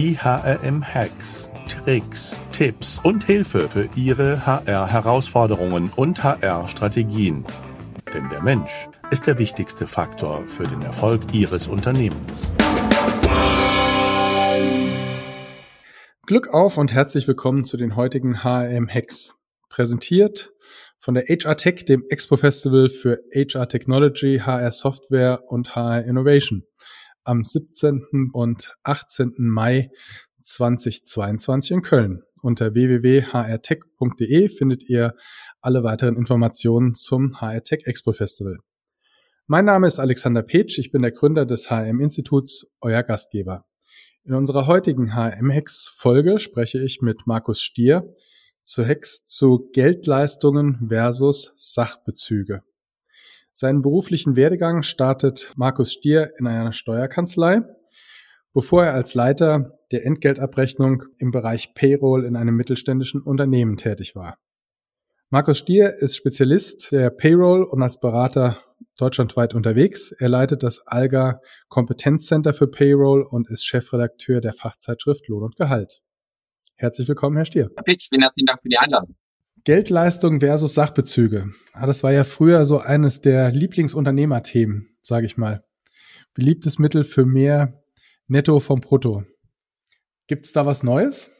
Die HRM-Hacks, Tricks, Tipps und Hilfe für Ihre HR-Herausforderungen und HR-Strategien. Denn der Mensch ist der wichtigste Faktor für den Erfolg Ihres Unternehmens. Glück auf und herzlich willkommen zu den heutigen HRM-Hacks. Präsentiert von der HR Tech, dem Expo Festival für HR Technology, HR Software und HR Innovation am 17. und 18. Mai 2022 in Köln. Unter www.hrtech.de findet ihr alle weiteren Informationen zum HR Tech Expo Festival. Mein Name ist Alexander Petsch, ich bin der Gründer des HM Instituts, euer Gastgeber. In unserer heutigen HM Hex Folge spreche ich mit Markus Stier, zu Hex zu Geldleistungen versus Sachbezüge. Seinen beruflichen Werdegang startet Markus Stier in einer Steuerkanzlei, bevor er als Leiter der Entgeltabrechnung im Bereich Payroll in einem mittelständischen Unternehmen tätig war. Markus Stier ist Spezialist der Payroll und als Berater deutschlandweit unterwegs. Er leitet das ALGA Kompetenzcenter für Payroll und ist Chefredakteur der Fachzeitschrift Lohn und Gehalt. Herzlich willkommen, Herr Stier. Herr Pitsch, vielen herzlichen Dank für die Einladung. Geldleistung versus Sachbezüge. Ah, das war ja früher so eines der Lieblingsunternehmerthemen, sage ich mal. Beliebtes Mittel für mehr Netto vom Brutto. Gibt es da was Neues?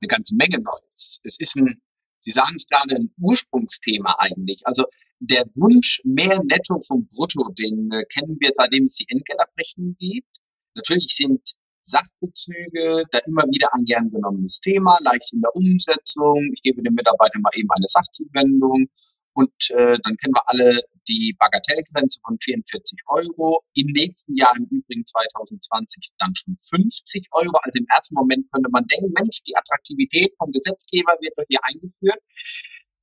Eine ganze Menge Neues. Es ist ein, Sie sagen es gerade, ein Ursprungsthema eigentlich. Also der Wunsch mehr Netto vom Brutto, den äh, kennen wir seitdem es die Entgeltabrechnung gibt. Natürlich sind Sachbezüge, da immer wieder ein gern genommenes Thema, leicht in der Umsetzung. Ich gebe dem Mitarbeiter mal eben eine Sachzuwendung und äh, dann kennen wir alle die Bagatellgrenze von 44 Euro. Im nächsten Jahr, im Übrigen 2020, dann schon 50 Euro. Also im ersten Moment könnte man denken, Mensch, die Attraktivität vom Gesetzgeber wird doch hier eingeführt.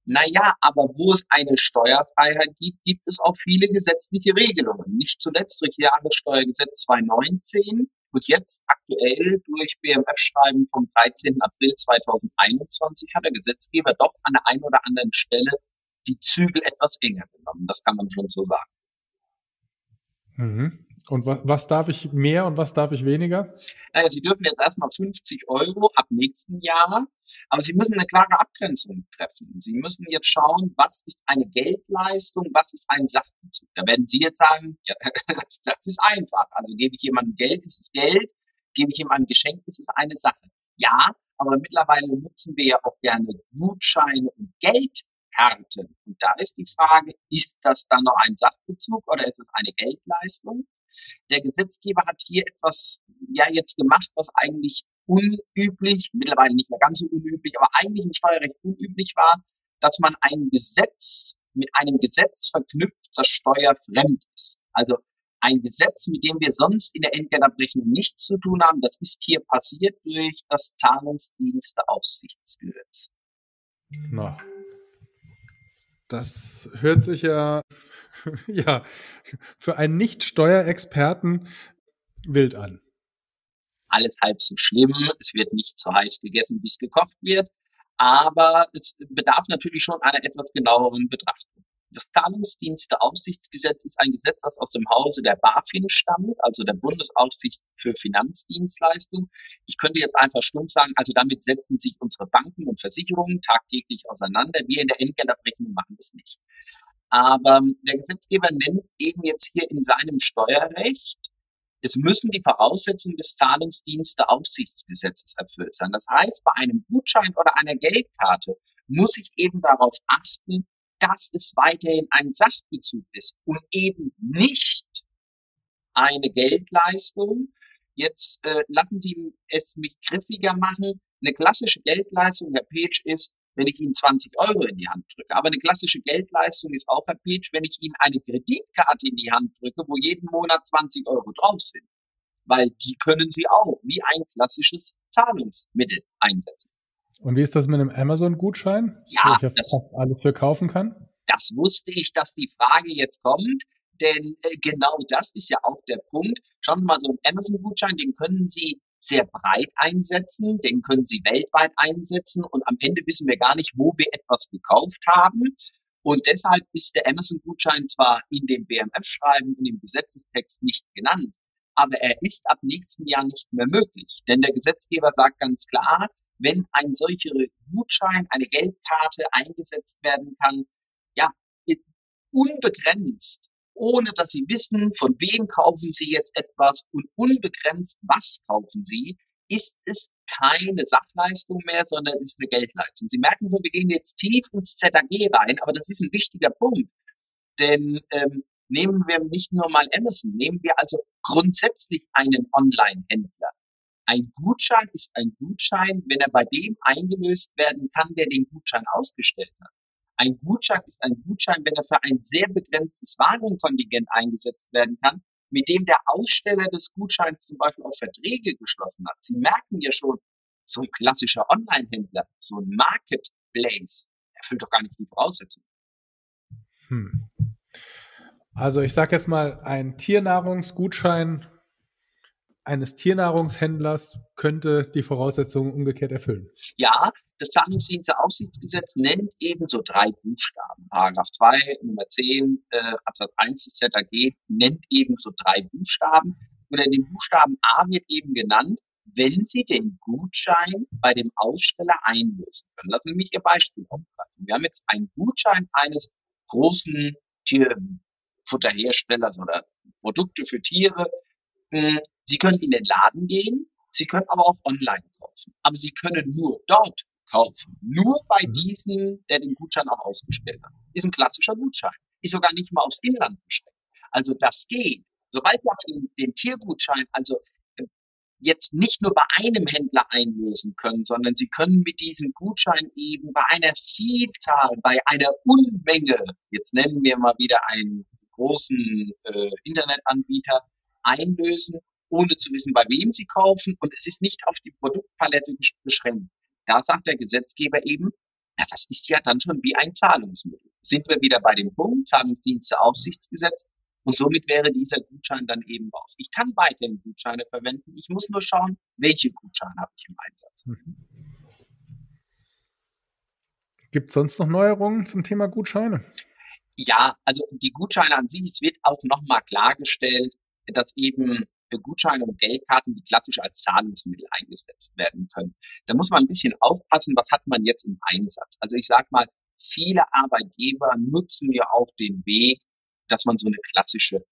Naja, aber wo es eine Steuerfreiheit gibt, gibt es auch viele gesetzliche Regelungen. Nicht zuletzt durch Jahressteuergesetz 2019 und jetzt aktuell durch BMF-Schreiben vom 13. April 2021 hat der Gesetzgeber doch an der einen oder anderen Stelle die Zügel etwas enger genommen. Das kann man schon so sagen. Mhm. Und was, was darf ich mehr und was darf ich weniger? Naja, Sie dürfen jetzt erstmal 50 Euro ab nächsten Jahr, aber Sie müssen eine klare Abgrenzung treffen. Sie müssen jetzt schauen, was ist eine Geldleistung, was ist ein Sachbezug. Da werden Sie jetzt sagen, ja, das, das ist einfach. Also gebe ich jemandem Geld, ist es Geld, gebe ich jemandem Geschenk, ist es eine Sache. Ja, aber mittlerweile nutzen wir ja auch gerne Gutscheine und Geldkarten. Und da ist die Frage, ist das dann noch ein Sachbezug oder ist es eine Geldleistung? Der Gesetzgeber hat hier etwas ja jetzt gemacht, was eigentlich unüblich, mittlerweile nicht mehr ganz so unüblich, aber eigentlich im Steuerrecht unüblich war, dass man ein Gesetz mit einem Gesetz verknüpft, das steuerfremd ist. Also ein Gesetz, mit dem wir sonst in der Entgeltabrechnung nichts zu tun haben, das ist hier passiert durch das Zahlungsdiensteaufsichtsgesetz. Na, das hört sich ja ja, für einen Nicht-Steuerexperten wild an. Alles halb so schlimm. Es wird nicht so heiß gegessen, wie es gekocht wird. Aber es bedarf natürlich schon einer etwas genaueren Betrachtung. Das Zahlungsdiensteaufsichtsgesetz ist ein Gesetz, das aus dem Hause der BaFin stammt, also der Bundesaufsicht für Finanzdienstleistungen. Ich könnte jetzt einfach stumpf sagen, also damit setzen sich unsere Banken und Versicherungen tagtäglich auseinander. Wir in der Entgeltabrechnung machen das nicht. Aber der Gesetzgeber nennt eben jetzt hier in seinem Steuerrecht, es müssen die Voraussetzungen des Zahlungsdiensteaufsichtsgesetzes erfüllt sein. Das heißt, bei einem Gutschein oder einer Geldkarte muss ich eben darauf achten, dass es weiterhin ein Sachbezug ist und eben nicht eine Geldleistung. Jetzt äh, lassen Sie es mich griffiger machen. Eine klassische Geldleistung, Herr Page, ist, wenn ich Ihnen 20 Euro in die Hand drücke. Aber eine klassische Geldleistung ist auch, Herr Peach, wenn ich Ihnen eine Kreditkarte in die Hand drücke, wo jeden Monat 20 Euro drauf sind. Weil die können Sie auch wie ein klassisches Zahlungsmittel einsetzen. Und wie ist das mit einem Amazon-Gutschein? Ja, wo ich ja das, fast alles für kaufen kann? Das wusste ich, dass die Frage jetzt kommt. Denn äh, genau das ist ja auch der Punkt. Schauen Sie mal, so einen Amazon-Gutschein, den können Sie sehr breit einsetzen, den können Sie weltweit einsetzen und am Ende wissen wir gar nicht, wo wir etwas gekauft haben. Und deshalb ist der Amazon-Gutschein zwar in dem BMF-Schreiben, in dem Gesetzestext nicht genannt, aber er ist ab nächstem Jahr nicht mehr möglich. Denn der Gesetzgeber sagt ganz klar, wenn ein solcher Gutschein, eine Geldkarte eingesetzt werden kann, ja, unbegrenzt, ohne dass Sie wissen, von wem kaufen Sie jetzt etwas und unbegrenzt, was kaufen Sie, ist es keine Sachleistung mehr, sondern ist eine Geldleistung. Sie merken so, wir gehen jetzt tief ins ZAG rein, aber das ist ein wichtiger Punkt. Denn ähm, nehmen wir nicht nur mal Amazon, nehmen wir also grundsätzlich einen Online-Händler. Ein Gutschein ist ein Gutschein, wenn er bei dem eingelöst werden kann, der den Gutschein ausgestellt hat. Ein Gutschein ist ein Gutschein, wenn er für ein sehr begrenztes Warenkontingent eingesetzt werden kann, mit dem der Aussteller des Gutscheins zum Beispiel auch Verträge geschlossen hat. Sie merken ja schon, so ein klassischer Online-Händler, so ein Marketplace, erfüllt doch gar nicht die Voraussetzungen. Hm. Also ich sage jetzt mal, ein Tiernahrungsgutschein eines Tiernahrungshändlers könnte die Voraussetzungen umgekehrt erfüllen. Ja, das Zahlungsdiensteaufsichtsgesetz nennt eben so drei Buchstaben. Paragraph 2, Nummer 10, äh, Absatz 1 des ZAG nennt eben so drei Buchstaben. Und in dem Buchstaben A wird eben genannt, wenn Sie den Gutschein bei dem Aussteller einlösen können. Lassen Sie mich Ihr Beispiel aufgreifen. Wir haben jetzt einen Gutschein eines großen Tierfutterherstellers oder Produkte für Tiere. Hm, Sie können in den Laden gehen, Sie können aber auch online kaufen. Aber Sie können nur dort kaufen. Nur bei mhm. diesem, der den Gutschein auch ausgestellt hat. Ist ein klassischer Gutschein. Ist sogar nicht mal aufs Inland beschränkt. Also das geht. Sobald Sie aber den, den Tiergutschein, also äh, jetzt nicht nur bei einem Händler einlösen können, sondern Sie können mit diesem Gutschein eben bei einer Vielzahl, bei einer Unmenge, jetzt nennen wir mal wieder einen großen äh, Internetanbieter, einlösen, ohne zu wissen, bei wem sie kaufen. Und es ist nicht auf die Produktpalette beschränkt. Da sagt der Gesetzgeber eben, ja, das ist ja dann schon wie ein Zahlungsmittel. Sind wir wieder bei dem Punkt, Zahlungsdiensteaufsichtsgesetz, und somit wäre dieser Gutschein dann eben raus. Ich kann weiterhin Gutscheine verwenden. Ich muss nur schauen, welche Gutscheine habe ich im Einsatz. Mhm. Gibt es sonst noch Neuerungen zum Thema Gutscheine? Ja, also die Gutscheine an sich, es wird auch nochmal klargestellt, dass eben Gutscheine und Geldkarten, die klassisch als Zahlungsmittel eingesetzt werden können. Da muss man ein bisschen aufpassen, was hat man jetzt im Einsatz. Also ich sage mal, viele Arbeitgeber nutzen ja auch den Weg, dass man so eine klassische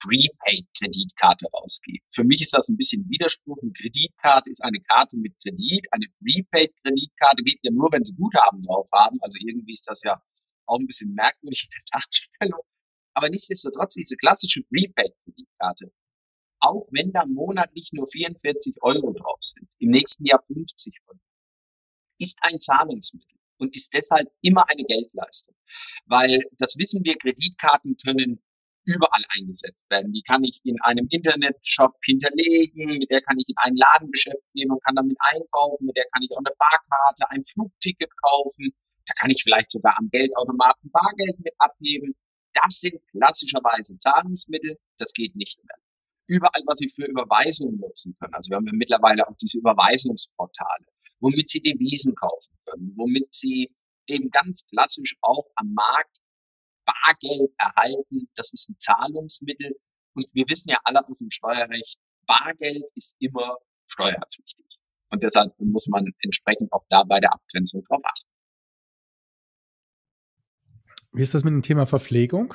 Prepaid-Kreditkarte ausgibt. Für mich ist das ein bisschen Widerspruch. Eine Kreditkarte ist eine Karte mit Kredit. Eine Prepaid-Kreditkarte geht ja nur, wenn sie Guthaben drauf haben. Also irgendwie ist das ja auch ein bisschen merkwürdig in der Darstellung. Aber nichtsdestotrotz, diese klassische Prepaid-Kreditkarte, auch wenn da monatlich nur 44 Euro drauf sind, im nächsten Jahr 50 Euro, ist ein Zahlungsmittel und ist deshalb immer eine Geldleistung. Weil das wissen wir, Kreditkarten können überall eingesetzt werden. Die kann ich in einem Internetshop hinterlegen, mit der kann ich in ein Ladengeschäft gehen und kann damit einkaufen, mit der kann ich auch eine Fahrkarte, ein Flugticket kaufen, da kann ich vielleicht sogar am Geldautomaten Bargeld mit abheben. Das sind klassischerweise Zahlungsmittel, das geht nicht mehr überall, was Sie für Überweisungen nutzen können. Also wir haben ja mittlerweile auch diese Überweisungsportale, womit Sie Devisen kaufen können, womit Sie eben ganz klassisch auch am Markt Bargeld erhalten. Das ist ein Zahlungsmittel. Und wir wissen ja alle aus dem Steuerrecht, Bargeld ist immer steuerpflichtig. Und deshalb muss man entsprechend auch da bei der Abgrenzung drauf achten. Wie ist das mit dem Thema Verpflegung?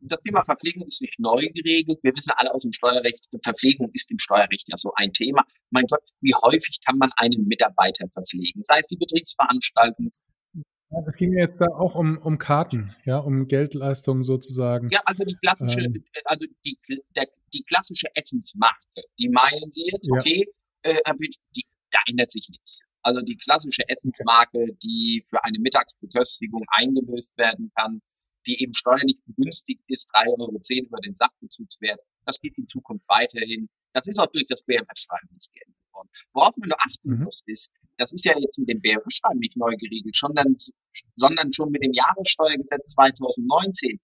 das Thema Verpflegung ist nicht neu geregelt. Wir wissen alle aus dem Steuerrecht, Verpflegung ist im Steuerrecht ja so ein Thema. Mein Gott, wie häufig kann man einen Mitarbeiter verpflegen? Sei es die Betriebsveranstaltung. Ja, das ging jetzt da auch um, um Karten, ja, um Geldleistungen sozusagen. Ja, also die klassische, ähm. also die, der, die klassische Essensmarke, die meinen Sie jetzt, okay, ja. äh, die, da ändert sich nichts. Also die klassische Essensmarke, die für eine Mittagsbeköstigung eingelöst werden kann, die eben steuerlich begünstigt ist, 3,10 Euro über den Sachbezugswert. Das geht in Zukunft weiterhin. Das ist auch durch das BMF-Schreiben nicht geändert worden. Worauf man nur achten mhm. muss, ist, das ist ja jetzt mit dem BMF-Schreiben nicht neu geregelt, sondern, sondern schon mit dem Jahressteuergesetz 2019.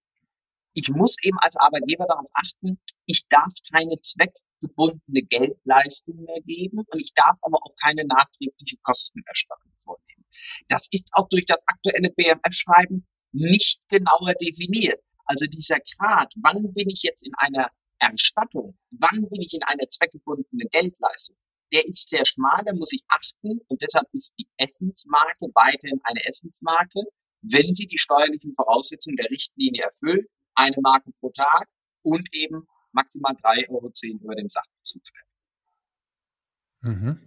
Ich muss eben als Arbeitgeber darauf achten, ich darf keine zweckgebundene Geldleistung mehr geben und ich darf aber auch keine nachträgliche Kostenerstattung vornehmen. Das ist auch durch das aktuelle BMF-Schreiben nicht genauer definiert. Also dieser Grad, wann bin ich jetzt in einer Erstattung, wann bin ich in einer zweckgebundenen Geldleistung, der ist sehr schmal, da muss ich achten und deshalb ist die Essensmarke weiterhin eine Essensmarke, wenn sie die steuerlichen Voraussetzungen der Richtlinie erfüllt, eine Marke pro Tag und eben maximal 3,10 Euro über dem Sachbezug. Mhm.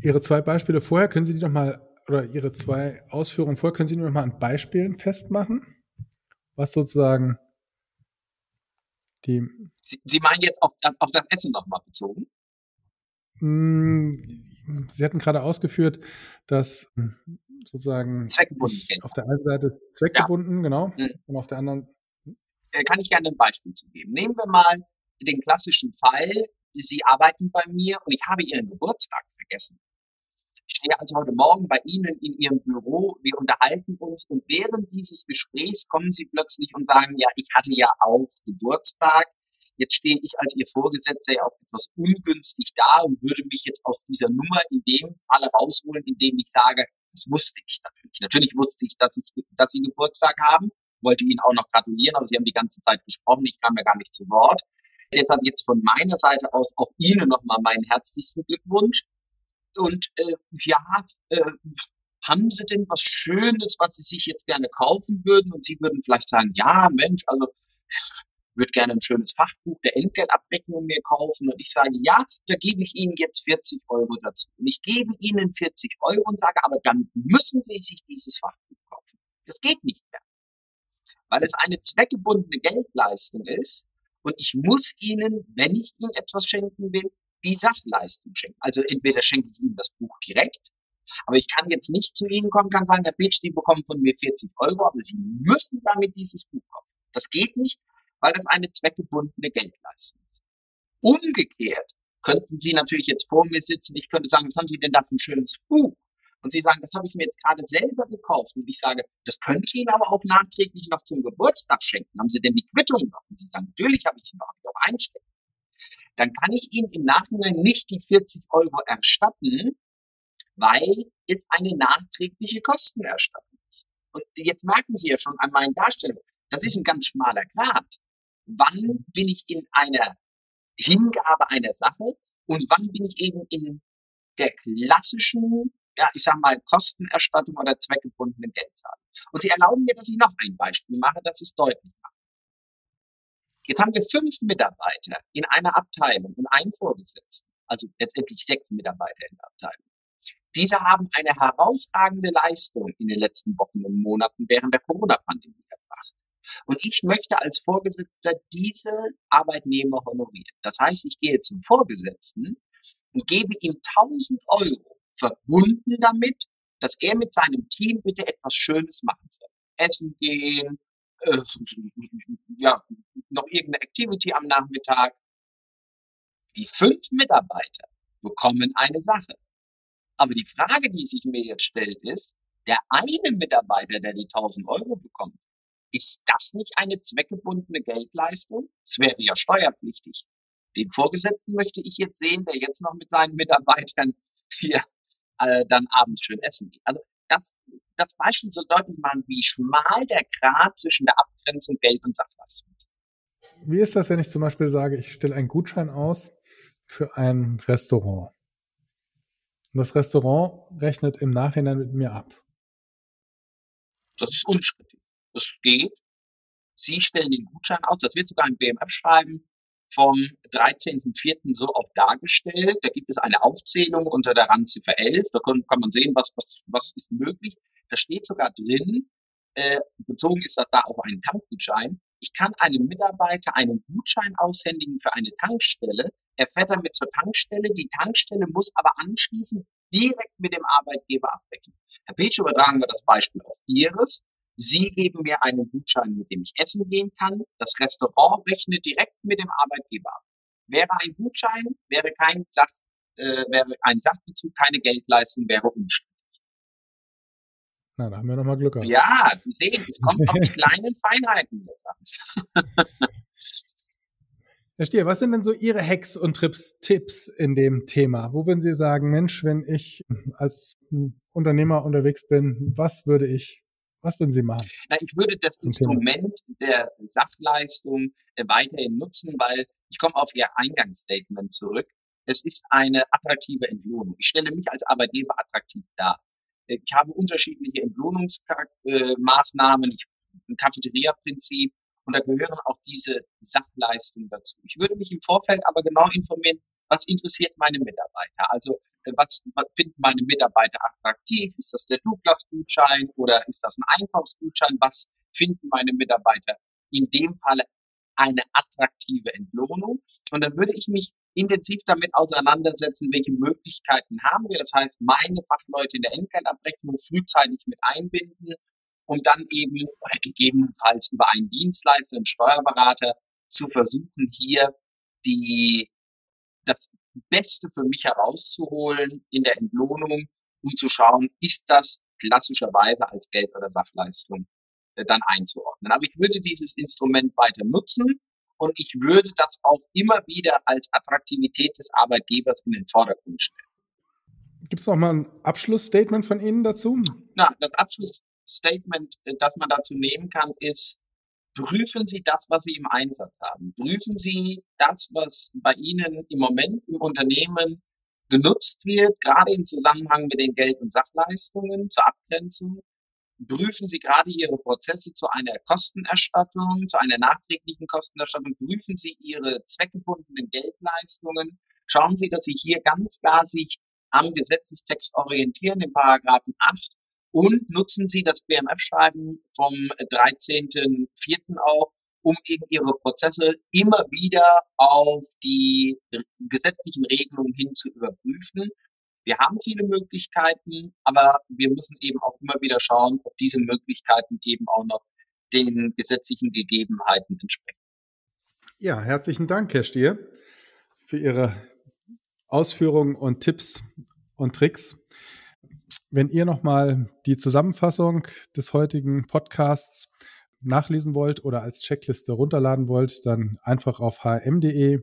Ihre zwei Beispiele vorher, können Sie die noch mal, oder Ihre zwei Ausführungen vorher, können Sie die noch mal an Beispielen festmachen? Was sozusagen die. Sie, Sie meinen jetzt auf, auf das Essen nochmal bezogen? Hm, Sie hatten gerade ausgeführt, dass sozusagen zweckgebunden auf der einen Seite zweckgebunden, ja. genau, mhm. und auf der anderen. Äh, kann ich gerne ein Beispiel zu geben. Nehmen wir mal den klassischen Fall, Sie arbeiten bei mir und ich habe Ihren Geburtstag vergessen. Ich stehe also heute Morgen bei Ihnen in Ihrem Büro, wir unterhalten uns und während dieses Gesprächs kommen Sie plötzlich und sagen, ja, ich hatte ja auch Geburtstag. Jetzt stehe ich als Ihr Vorgesetzter ja auch etwas ungünstig da und würde mich jetzt aus dieser Nummer in dem Falle rausholen, indem ich sage, das wusste ich natürlich. Natürlich wusste ich, dass, ich, dass Sie Geburtstag haben, wollte Ihnen auch noch gratulieren, aber Sie haben die ganze Zeit gesprochen, ich kam ja gar nicht zu Wort. Deshalb jetzt von meiner Seite aus auch Ihnen nochmal meinen herzlichsten Glückwunsch. Und äh, ja, äh, haben Sie denn was Schönes, was Sie sich jetzt gerne kaufen würden? Und Sie würden vielleicht sagen, ja, Mensch, also würde gerne ein schönes Fachbuch der Entgeltabrechnung mir kaufen. Und ich sage, ja, da gebe ich Ihnen jetzt 40 Euro dazu. Und ich gebe Ihnen 40 Euro und sage, aber dann müssen Sie sich dieses Fachbuch kaufen. Das geht nicht mehr. Weil es eine zweckgebundene Geldleistung ist. Und ich muss Ihnen, wenn ich Ihnen etwas schenken will, die Sachleistung schenken. Also entweder schenke ich Ihnen das Buch direkt, aber ich kann jetzt nicht zu Ihnen kommen, kann sagen, Herr Pitsch, Sie bekommen von mir 40 Euro, aber Sie müssen damit dieses Buch kaufen. Das geht nicht, weil das eine zweckgebundene Geldleistung ist. Umgekehrt könnten Sie natürlich jetzt vor mir sitzen, ich könnte sagen, was haben Sie denn da für ein schönes Buch? Und Sie sagen, das habe ich mir jetzt gerade selber gekauft. Und ich sage, das könnte ich Ihnen aber auch nachträglich noch zum Geburtstag schenken. Haben Sie denn die Quittung noch? Und Sie sagen, natürlich habe ich die noch, habe ich dann kann ich Ihnen im Nachhinein nicht die 40 Euro erstatten, weil es eine nachträgliche Kostenerstattung ist. Und jetzt merken Sie ja schon an meinen Darstellungen, das ist ein ganz schmaler Grad. Wann bin ich in einer Hingabe einer Sache und wann bin ich eben in der klassischen, ja, ich sag mal, Kostenerstattung oder zweckgebundenen Geldzahlung. Und Sie erlauben mir, dass ich noch ein Beispiel mache, das ist deutlich macht. Jetzt haben wir fünf Mitarbeiter in einer Abteilung und einen Vorgesetzten, also letztendlich sechs Mitarbeiter in der Abteilung. Diese haben eine herausragende Leistung in den letzten Wochen und Monaten während der Corona-Pandemie erbracht. Und ich möchte als Vorgesetzter diese Arbeitnehmer honorieren. Das heißt, ich gehe zum Vorgesetzten und gebe ihm 1000 Euro verbunden damit, dass er mit seinem Team bitte etwas Schönes machen soll. Essen gehen, äh, ja, noch irgendeine Activity am Nachmittag. Die fünf Mitarbeiter bekommen eine Sache. Aber die Frage, die sich mir jetzt stellt, ist, der eine Mitarbeiter, der die 1000 Euro bekommt, ist das nicht eine zweckgebundene Geldleistung? Das wäre ja steuerpflichtig. Den Vorgesetzten möchte ich jetzt sehen, der jetzt noch mit seinen Mitarbeitern hier äh, dann abends schön essen geht. Also das, das Beispiel soll deutlich machen, wie schmal der Grad zwischen der Abgrenzung Geld und Sachleistung ist. Wie ist das, wenn ich zum Beispiel sage, ich stelle einen Gutschein aus für ein Restaurant? Und das Restaurant rechnet im Nachhinein mit mir ab. Das ist unstrittig. Das geht. Sie stellen den Gutschein aus. Das wird sogar im BMF schreiben vom 13.04. so oft dargestellt. Da gibt es eine Aufzählung unter der Randziffer 11. Da kann, kann man sehen, was, was, was ist möglich. Da steht sogar drin, äh, bezogen ist das da auf einen Tankgutschein. Ich kann einem Mitarbeiter einen Gutschein aushändigen für eine Tankstelle. Er fährt damit zur Tankstelle. Die Tankstelle muss aber anschließend direkt mit dem Arbeitgeber abrechnen. Herr Petsch, übertragen wir das Beispiel auf Ihres. Sie geben mir einen Gutschein, mit dem ich essen gehen kann. Das Restaurant rechnet direkt mit dem Arbeitgeber ab. Wäre ein Gutschein, wäre kein Sach, äh, wäre ein Sachbezug, keine Geldleistung, wäre unstrittig. Na, da haben wir nochmal Glück gehabt. Ja, Sie sehen, es kommt auf die kleinen Feinheiten jetzt an. Herr Stier, was sind denn so Ihre Hacks und Trips, Tipps in dem Thema? Wo würden Sie sagen, Mensch, wenn ich als Unternehmer unterwegs bin, was würde ich Was würden Sie machen? Na, ich würde das Instrument der Sachleistung äh, weiterhin nutzen, weil ich komme auf Ihr Eingangsstatement zurück. Es ist eine attraktive Entlohnung. Ich stelle mich als Arbeitgeber attraktiv dar. Äh, ich habe unterschiedliche Entlohnungsmaßnahmen, ich, ein Cafeteria-Prinzip und da gehören auch diese Sachleistungen dazu. Ich würde mich im Vorfeld aber genau informieren, was interessiert meine Mitarbeiter? Also äh, was, finden meine Mitarbeiter attraktiv? Ist das der Douglas-Gutschein oder ist das ein Einkaufsgutschein? Was finden meine Mitarbeiter in dem Falle eine attraktive Entlohnung? Und dann würde ich mich intensiv damit auseinandersetzen, welche Möglichkeiten haben wir. Das heißt, meine Fachleute in der Entgeltabrechnung frühzeitig mit einbinden, um dann eben oder gegebenenfalls über einen Dienstleister, einen Steuerberater zu versuchen, hier die, das Beste für mich herauszuholen in der Entlohnung, um zu schauen, ist das klassischerweise als Geld- oder Sachleistung äh, dann einzuordnen. Aber ich würde dieses Instrument weiter nutzen und ich würde das auch immer wieder als Attraktivität des Arbeitgebers in den Vordergrund stellen. Gibt es noch mal ein Abschlussstatement von Ihnen dazu? Na, das Abschlussstatement, äh, das man dazu nehmen kann, ist, prüfen Sie das, was Sie im Einsatz haben. Prüfen Sie das, was bei Ihnen im Moment im Unternehmen genutzt wird, gerade im Zusammenhang mit den Geld- und Sachleistungen zur Abgrenzung. Prüfen Sie gerade Ihre Prozesse zu einer Kostenerstattung, zu einer nachträglichen Kostenerstattung, prüfen Sie Ihre zweckgebundenen Geldleistungen, schauen Sie, dass Sie hier ganz klar sich am Gesetzestext orientieren, im Paragraphen 8 und nutzen Sie das BMF-Schreiben vom 13.04. auch, um eben Ihre Prozesse immer wieder auf die gesetzlichen Regelungen hin zu überprüfen wir haben viele Möglichkeiten, aber wir müssen eben auch immer wieder schauen, ob diese Möglichkeiten eben auch noch den gesetzlichen Gegebenheiten entsprechen. Ja, herzlichen Dank, Herr Stier, für Ihre Ausführungen und Tipps und Tricks. Wenn ihr nochmal die Zusammenfassung des heutigen Podcasts nachlesen wollt oder als Checkliste runterladen wollt, dann einfach auf hm.de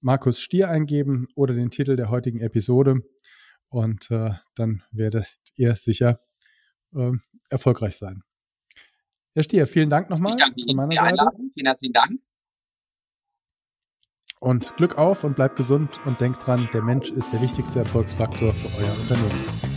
Markus Stier eingeben oder den Titel der heutigen Episode und äh, dann werdet ihr sicher äh, erfolgreich sein. Herr Stier, vielen Dank nochmal. Ich danke Ihnen für die Einladung. Vielen herzlichen Dank. Und Glück auf und bleibt gesund und denkt dran, der Mensch ist der wichtigste Erfolgsfaktor für euer Unternehmen.